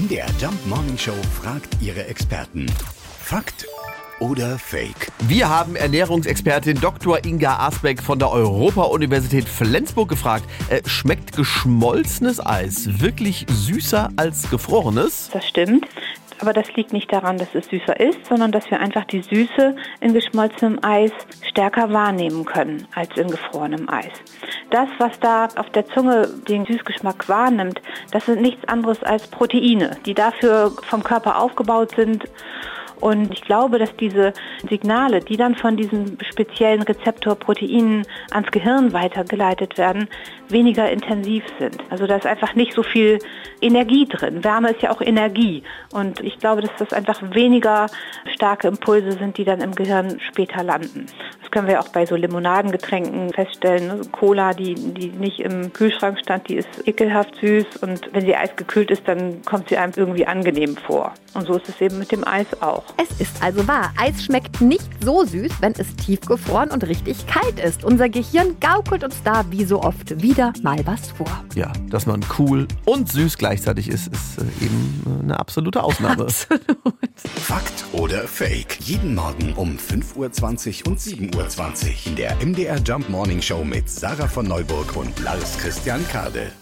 MDR Jump Morning Show fragt ihre Experten. Fakt oder Fake? Wir haben Ernährungsexpertin Dr. Inga Asbeck von der Europa-Universität Flensburg gefragt. Äh, schmeckt geschmolzenes Eis wirklich süßer als gefrorenes? Das stimmt. Aber das liegt nicht daran, dass es süßer ist, sondern dass wir einfach die Süße in geschmolzenem Eis stärker wahrnehmen können als in gefrorenem Eis. Das, was da auf der Zunge den Süßgeschmack wahrnimmt, das sind nichts anderes als Proteine, die dafür vom Körper aufgebaut sind und ich glaube, dass diese Signale, die dann von diesen speziellen Rezeptorproteinen ans Gehirn weitergeleitet werden, weniger intensiv sind. Also da ist einfach nicht so viel Energie drin. Wärme ist ja auch Energie. Und ich glaube, dass das einfach weniger starke Impulse sind, die dann im Gehirn später landen. Das können wir auch bei so Limonadengetränken feststellen. Cola, die, die nicht im Kühlschrank stand, die ist ekelhaft süß. Und wenn sie eisgekühlt ist, dann kommt sie einem irgendwie angenehm vor. Und so ist es eben mit dem Eis auch. Es ist also wahr, Eis schmeckt nicht so süß, wenn es tiefgefroren und richtig kalt ist. Unser Gehirn gaukelt uns da wie so oft wieder mal was vor. Ja, dass man cool und süß gleichzeitig ist, ist äh, eben äh, eine absolute Ausnahme. Absolut. Fakt oder Fake? Jeden Morgen um 5.20 Uhr und 7.20 Uhr in der MDR Jump Morning Show mit Sarah von Neuburg und Lars Christian Kade.